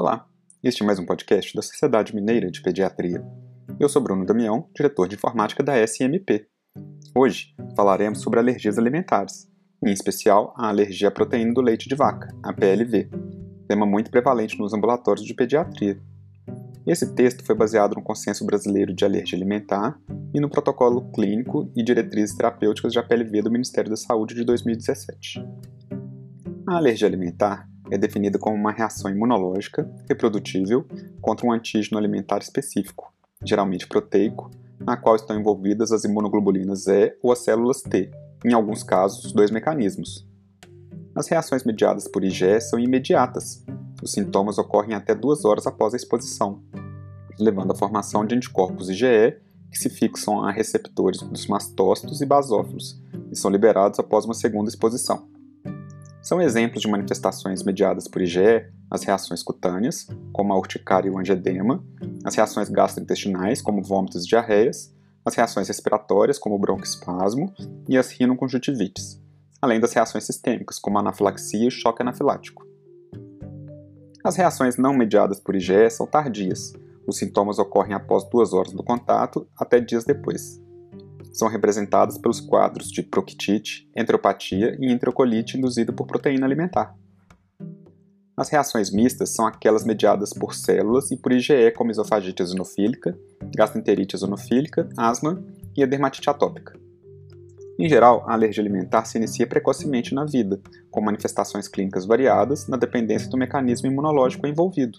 Olá, este é mais um podcast da Sociedade Mineira de Pediatria. Eu sou Bruno Damião, diretor de informática da SMP. Hoje falaremos sobre alergias alimentares, em especial a alergia à proteína do leite de vaca, a PLV, tema muito prevalente nos ambulatórios de pediatria. Esse texto foi baseado no Consenso Brasileiro de Alergia Alimentar e no Protocolo Clínico e Diretrizes Terapêuticas de APLV do Ministério da Saúde de 2017. A alergia alimentar é definida como uma reação imunológica reprodutível contra um antígeno alimentar específico, geralmente proteico, na qual estão envolvidas as imunoglobulinas E ou as células T, em alguns casos, dois mecanismos. As reações mediadas por IgE são imediatas. Os sintomas ocorrem até duas horas após a exposição, levando à formação de anticorpos IgE que se fixam a receptores dos mastócitos e basófilos e são liberados após uma segunda exposição. São exemplos de manifestações mediadas por IgE as reações cutâneas, como a urticária e o angedema, as reações gastrointestinais, como vômitos e diarreias, as reações respiratórias, como o broncoespasmo, e as rinoconjuntivites, além das reações sistêmicas, como a anafilaxia e choque anafilático. As reações não mediadas por IgE são tardias, os sintomas ocorrem após duas horas do contato até dias depois. São representadas pelos quadros de proctite, enteropatia e enterocolite induzida por proteína alimentar. As reações mistas são aquelas mediadas por células e por IgE, como esofagite eosinofílica, gastroenterite eosinofílica, asma e a dermatite atópica. Em geral, a alergia alimentar se inicia precocemente na vida, com manifestações clínicas variadas na dependência do mecanismo imunológico envolvido.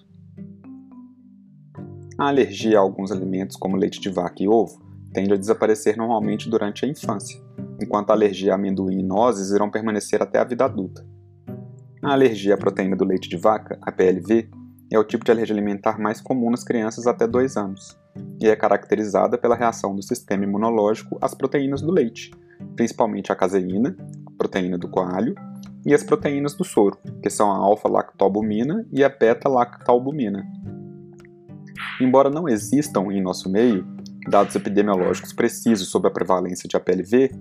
A alergia a alguns alimentos, como leite de vaca e ovo, tende a desaparecer normalmente durante a infância, enquanto a alergia a amendoim e nozes irão permanecer até a vida adulta. A alergia à proteína do leite de vaca, a PLV, é o tipo de alergia alimentar mais comum nas crianças até 2 anos, e é caracterizada pela reação do sistema imunológico às proteínas do leite, principalmente a caseína, proteína do coalho, e as proteínas do soro, que são a alfa-lactalbumina e a beta-lactalbumina, Embora não existam em nosso meio dados epidemiológicos precisos sobre a prevalência de APLV,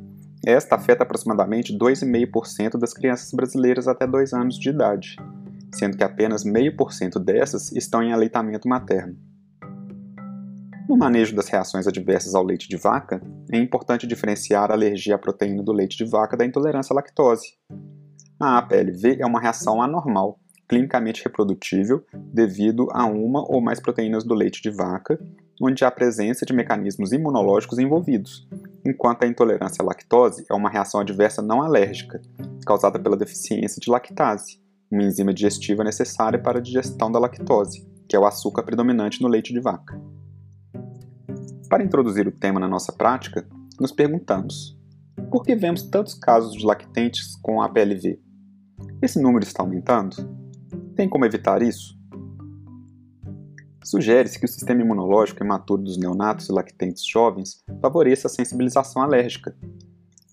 esta afeta aproximadamente 2,5% das crianças brasileiras até 2 anos de idade, sendo que apenas 0,5% dessas estão em aleitamento materno. No manejo das reações adversas ao leite de vaca, é importante diferenciar a alergia à proteína do leite de vaca da intolerância à lactose. A APLV é uma reação anormal clinicamente reprodutível devido a uma ou mais proteínas do leite de vaca, onde há presença de mecanismos imunológicos envolvidos, enquanto a intolerância à lactose é uma reação adversa não alérgica, causada pela deficiência de lactase, uma enzima digestiva necessária para a digestão da lactose, que é o açúcar predominante no leite de vaca. Para introduzir o tema na nossa prática, nos perguntamos: por que vemos tantos casos de lactentes com APLV? Esse número está aumentando? Tem como evitar isso? Sugere-se que o sistema imunológico imaturo dos neonatos e lactentes jovens favoreça a sensibilização alérgica.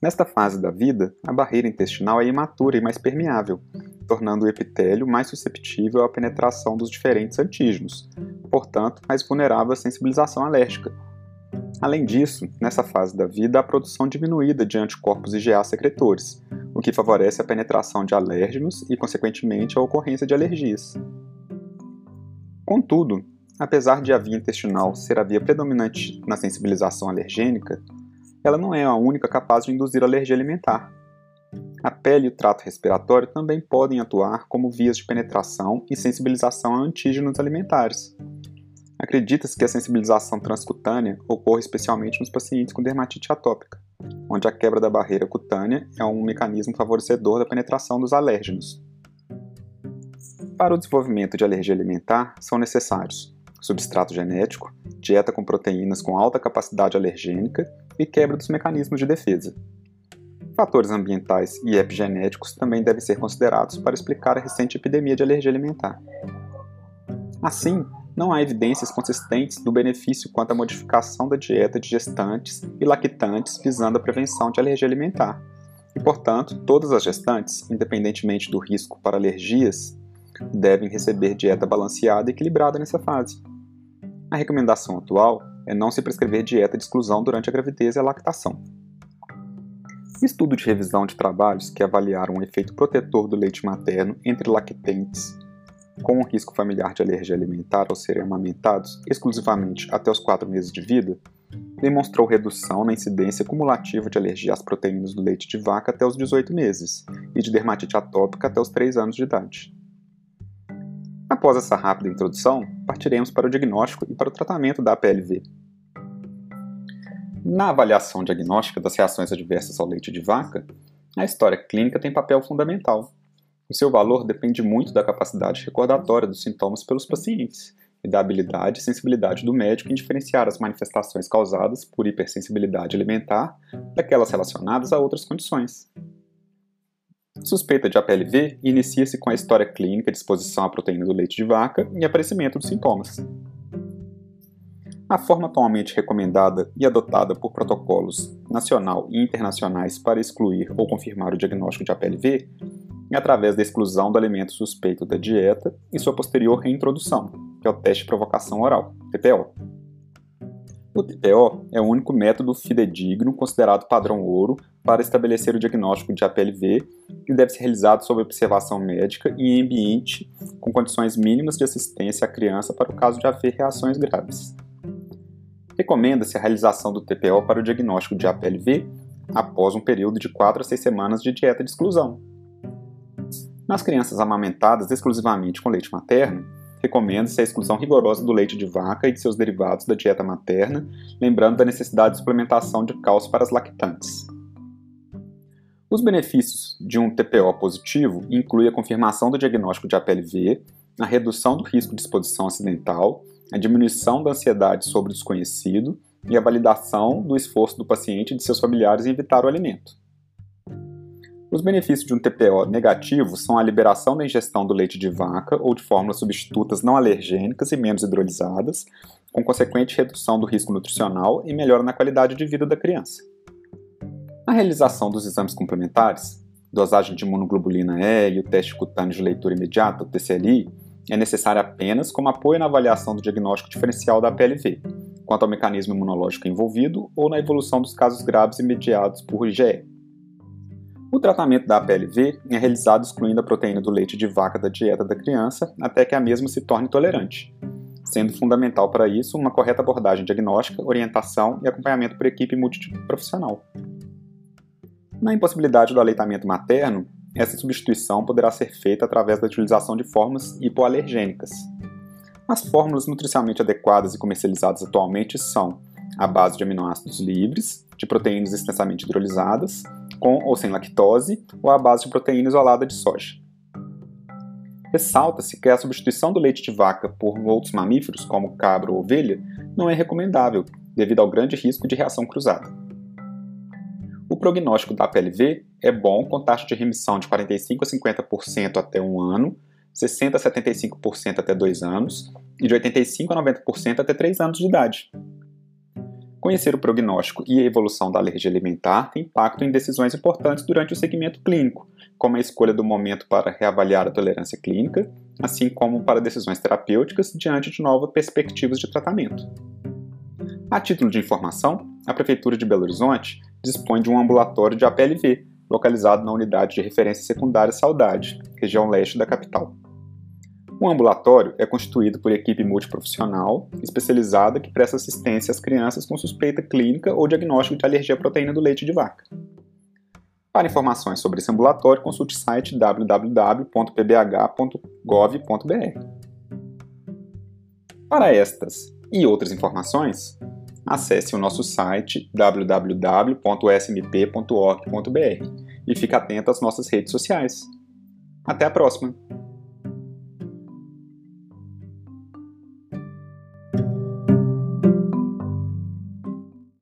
Nesta fase da vida, a barreira intestinal é imatura e mais permeável, tornando o epitélio mais susceptível à penetração dos diferentes antígenos, portanto, mais vulnerável à sensibilização alérgica. Além disso, nessa fase da vida, há produção diminuída de anticorpos IgA secretores, o que favorece a penetração de alérgenos e, consequentemente, a ocorrência de alergias. Contudo, apesar de a via intestinal ser a via predominante na sensibilização alergênica, ela não é a única capaz de induzir alergia alimentar. A pele e o trato respiratório também podem atuar como vias de penetração e sensibilização a antígenos alimentares. Acredita-se que a sensibilização transcutânea ocorre especialmente nos pacientes com dermatite atópica onde a quebra da barreira cutânea é um mecanismo favorecedor da penetração dos alérgenos. Para o desenvolvimento de alergia alimentar, são necessários substrato genético, dieta com proteínas com alta capacidade alergênica e quebra dos mecanismos de defesa. Fatores ambientais e epigenéticos também devem ser considerados para explicar a recente epidemia de alergia alimentar. Assim, não há evidências consistentes do benefício quanto à modificação da dieta de gestantes e lactantes visando a prevenção de alergia alimentar. E, portanto, todas as gestantes, independentemente do risco para alergias, devem receber dieta balanceada e equilibrada nessa fase. A recomendação atual é não se prescrever dieta de exclusão durante a gravidez e a lactação. Estudo de revisão de trabalhos que avaliaram o efeito protetor do leite materno entre lactentes com um risco familiar de alergia alimentar ao serem amamentados exclusivamente até os 4 meses de vida, demonstrou redução na incidência cumulativa de alergia às proteínas do leite de vaca até os 18 meses e de dermatite atópica até os 3 anos de idade. Após essa rápida introdução, partiremos para o diagnóstico e para o tratamento da APLV. Na avaliação diagnóstica das reações adversas ao leite de vaca, a história clínica tem papel fundamental. O seu valor depende muito da capacidade recordatória dos sintomas pelos pacientes e da habilidade e sensibilidade do médico em diferenciar as manifestações causadas por hipersensibilidade alimentar daquelas relacionadas a outras condições. Suspeita de APLV inicia-se com a história clínica de exposição à proteína do leite de vaca e aparecimento dos sintomas. A forma atualmente recomendada e adotada por protocolos nacional e internacionais para excluir ou confirmar o diagnóstico de APLV é através da exclusão do alimento suspeito da dieta e sua posterior reintrodução, que é o teste de provocação oral, TPO. O TPO é o único método fidedigno considerado padrão ouro para estabelecer o diagnóstico de APLV e deve ser realizado sob observação médica e em ambiente com condições mínimas de assistência à criança para o caso de haver reações graves. Recomenda-se a realização do TPO para o diagnóstico de APLV após um período de 4 a 6 semanas de dieta de exclusão. Nas crianças amamentadas exclusivamente com leite materno, recomenda-se a exclusão rigorosa do leite de vaca e de seus derivados da dieta materna, lembrando da necessidade de suplementação de cálcio para as lactantes. Os benefícios de um TPO positivo incluem a confirmação do diagnóstico de APLV, a redução do risco de exposição acidental, a diminuição da ansiedade sobre o desconhecido e a validação do esforço do paciente e de seus familiares em evitar o alimento. Os benefícios de um TPO negativo são a liberação da ingestão do leite de vaca ou de fórmulas substitutas não alergênicas e menos hidrolizadas, com consequente redução do risco nutricional e melhora na qualidade de vida da criança. A realização dos exames complementares, dosagem de imunoglobulina E e o teste cutâneo de leitura imediata, o TCLI, é necessária apenas como apoio na avaliação do diagnóstico diferencial da PLV, quanto ao mecanismo imunológico envolvido ou na evolução dos casos graves imediados por IgE. O tratamento da PLV é realizado excluindo a proteína do leite de vaca da dieta da criança até que a mesma se torne tolerante, sendo fundamental para isso uma correta abordagem diagnóstica, orientação e acompanhamento por equipe multiprofissional. Na impossibilidade do aleitamento materno, essa substituição poderá ser feita através da utilização de formas hipoalergênicas. As fórmulas nutricionalmente adequadas e comercializadas atualmente são a base de aminoácidos livres, de proteínas extensamente hidrolizadas, com ou sem lactose, ou à base de proteína isolada de soja. Ressalta-se que a substituição do leite de vaca por outros mamíferos, como cabra ou ovelha, não é recomendável, devido ao grande risco de reação cruzada. O prognóstico da PLV é bom com taxa de remissão de 45 a 50% até um ano, 60 a 75% até dois anos e de 85 a 90% até três anos de idade. Conhecer o prognóstico e a evolução da alergia alimentar tem impacto em decisões importantes durante o segmento clínico, como a escolha do momento para reavaliar a tolerância clínica, assim como para decisões terapêuticas diante de novas perspectivas de tratamento. A título de informação, a Prefeitura de Belo Horizonte dispõe de um ambulatório de APLV, localizado na unidade de referência secundária Saudade, região leste da capital. O ambulatório é constituído por equipe multiprofissional especializada que presta assistência às crianças com suspeita clínica ou diagnóstico de alergia à proteína do leite de vaca. Para informações sobre esse ambulatório, consulte o site www.pbh.gov.br. Para estas e outras informações, acesse o nosso site www.smp.org.br e fique atento às nossas redes sociais. Até a próxima!